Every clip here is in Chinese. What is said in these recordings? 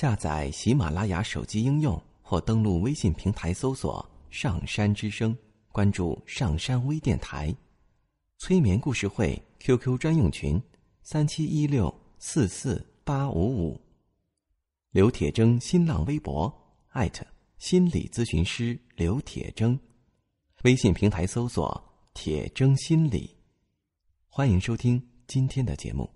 下载喜马拉雅手机应用或登录微信平台搜索“上山之声”，关注上山微电台。催眠故事会 QQ 专用群：三七一六四四八五五。刘铁铮新浪微博艾特心理咨询师刘铁铮，微信平台搜索“铁铮心理”。欢迎收听今天的节目。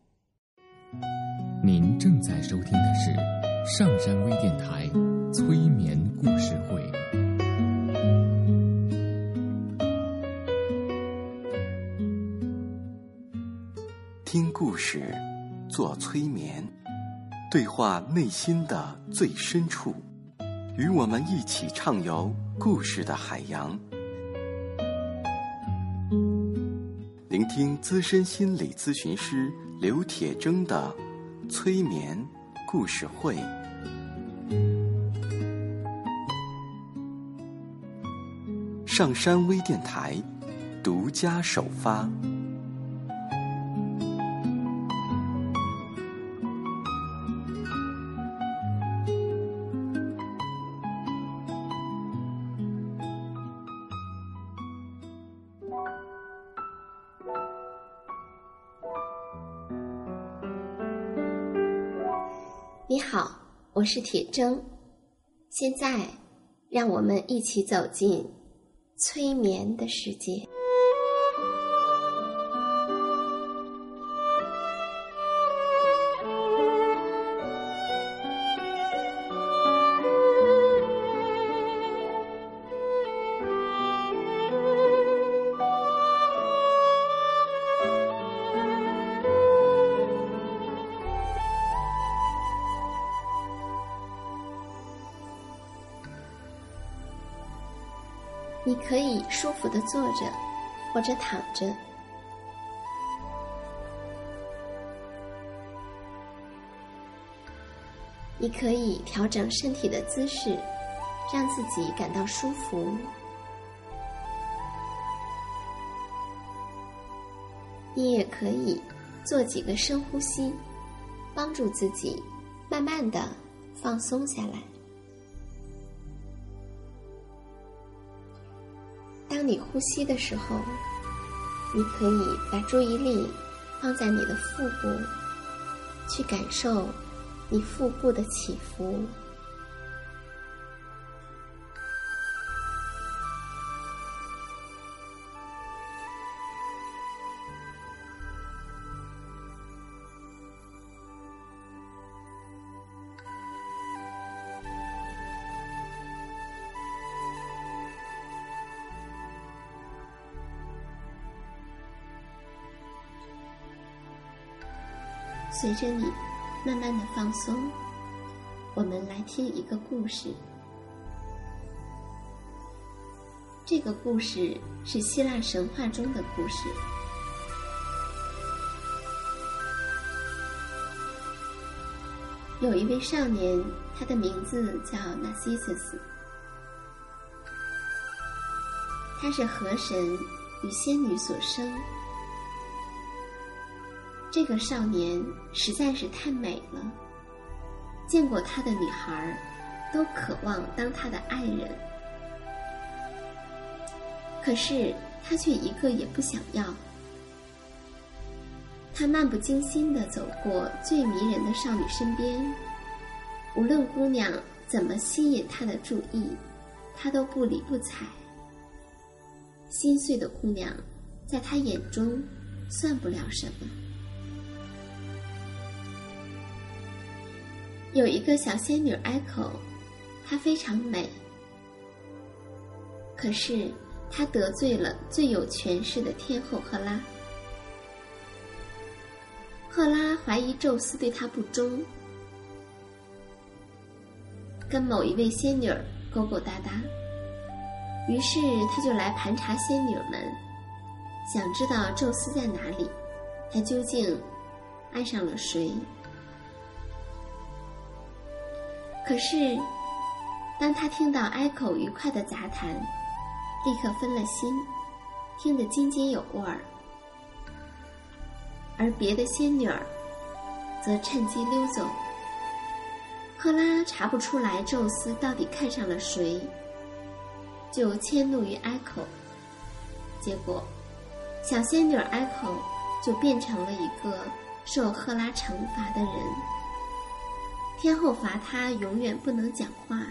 您正在收听的是上山微电台催眠故事会。听故事，做催眠，对话内心的最深处，与我们一起畅游故事的海洋。聆听资深心理咨询师刘铁铮的催眠故事会，上山微电台独家首发。你好，我是铁铮。现在，让我们一起走进催眠的世界。你可以舒服的坐着，或者躺着。你可以调整身体的姿势，让自己感到舒服。你也可以做几个深呼吸，帮助自己慢慢的放松下来。当你呼吸的时候，你可以把注意力放在你的腹部，去感受你腹部的起伏。随着你慢慢的放松，我们来听一个故事。这个故事是希腊神话中的故事。有一位少年，他的名字叫纳西瑟斯，他是河神与仙女所生。这个少年实在是太美了，见过他的女孩都渴望当他的爱人，可是他却一个也不想要。他漫不经心地走过最迷人的少女身边，无论姑娘怎么吸引他的注意，他都不理不睬。心碎的姑娘，在他眼中算不了什么。有一个小仙女 Echo，她非常美，可是她得罪了最有权势的天后赫拉。赫拉怀疑宙斯对她不忠，跟某一位仙女勾勾搭搭，于是她就来盘查仙女们，想知道宙斯在哪里，他究竟爱上了谁。可是，当他听到 Echo 愉快的杂谈，立刻分了心，听得津津有味儿。而别的仙女儿则趁机溜走。赫拉查不出来宙斯到底看上了谁，就迁怒于埃口，结果小仙女埃口就变成了一个受赫拉惩罚的人。天后罚他永远不能讲话，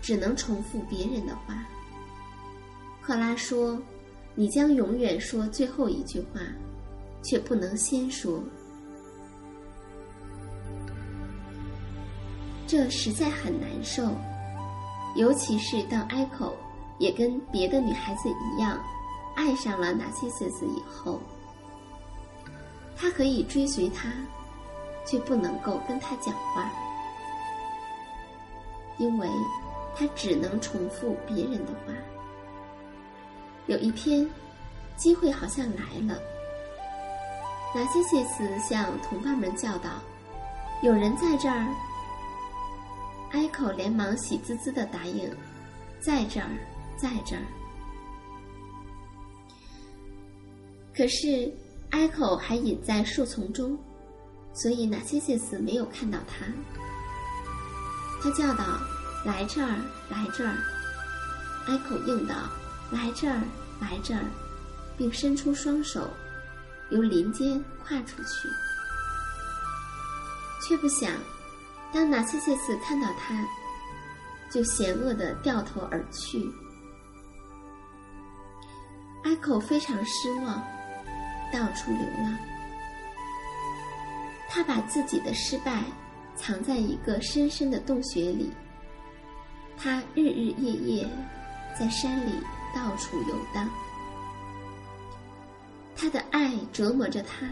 只能重复别人的话。赫拉说：“你将永远说最后一句话，却不能先说。”这实在很难受，尤其是当埃口也跟别的女孩子一样，爱上了纳西瑟斯以后，他可以追随他，却不能够跟他讲话，因为他只能重复别人的话。有一天，机会好像来了，纳西谢斯向同伴们叫道：“有人在这儿。”埃口连忙喜滋滋的答应：“在这儿，在这儿。”可是埃口还隐在树丛中，所以纳西西斯没有看到他。他叫道：“来这儿，来这儿！”埃口应道：“来这儿，来这儿！”并伸出双手，由林间跨出去，却不想。当纳西西斯看到他，就险恶的掉头而去。埃口非常失望，到处流浪。他把自己的失败藏在一个深深的洞穴里。他日日夜夜在山里到处游荡。他的爱折磨着他，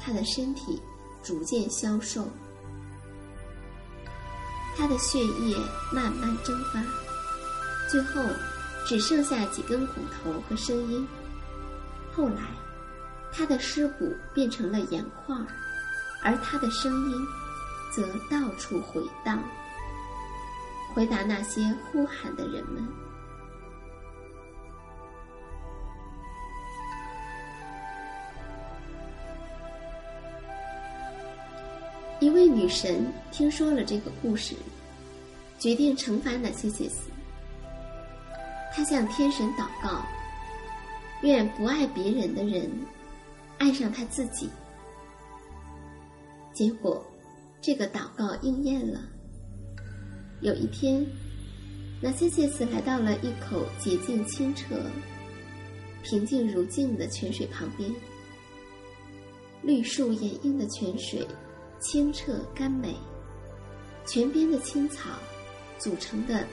他的身体逐渐消瘦。他的血液慢慢蒸发，最后只剩下几根骨头和声音。后来，他的尸骨变成了盐块，而他的声音则到处回荡，回答那些呼喊的人们。一位女神听说了这个故事，决定惩罚那些些斯。她向天神祷告，愿不爱别人的人爱上他自己。结果，这个祷告应验了。有一天，那些些斯来到了一口洁净清澈、平静如镜的泉水旁边，绿树掩映的泉水。清澈甘美，泉边的青草组成的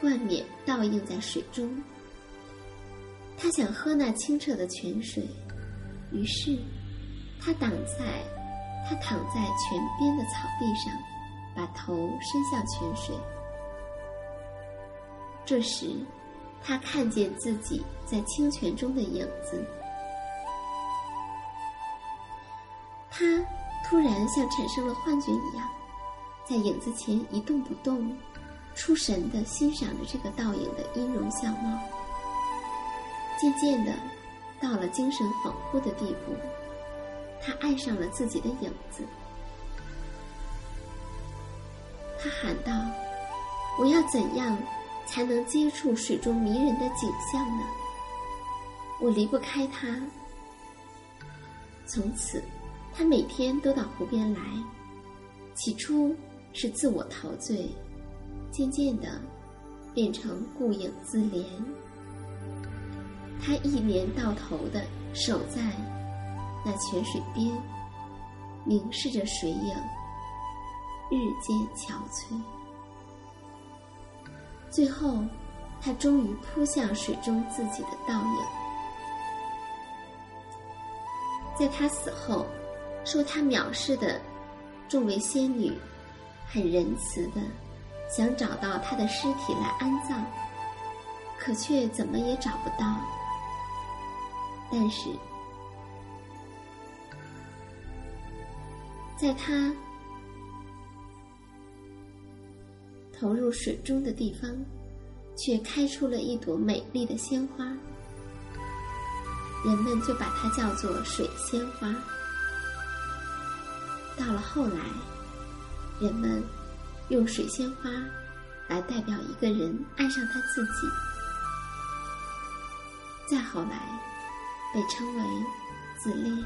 冠冕倒映在水中。他想喝那清澈的泉水，于是他挡在他躺在泉边的草地上，把头伸向泉水。这时，他看见自己在清泉中的影子，他。突然像产生了幻觉一样，在影子前一动不动，出神的欣赏着这个倒影的音容笑貌。渐渐的，到了精神恍惚的地步，他爱上了自己的影子。他喊道：“我要怎样才能接触水中迷人的景象呢？我离不开它。”从此。他每天都到湖边来，起初是自我陶醉，渐渐的变成顾影自怜。他一年到头的守在那泉水边，凝视着水影，日渐憔悴。最后，他终于扑向水中自己的倒影。在他死后。受他藐视的众位仙女，很仁慈的想找到他的尸体来安葬，可却怎么也找不到。但是，在他投入水中的地方，却开出了一朵美丽的鲜花，人们就把它叫做水仙花。到了后来，人们用水仙花来代表一个人爱上他自己。再后来，被称为自恋。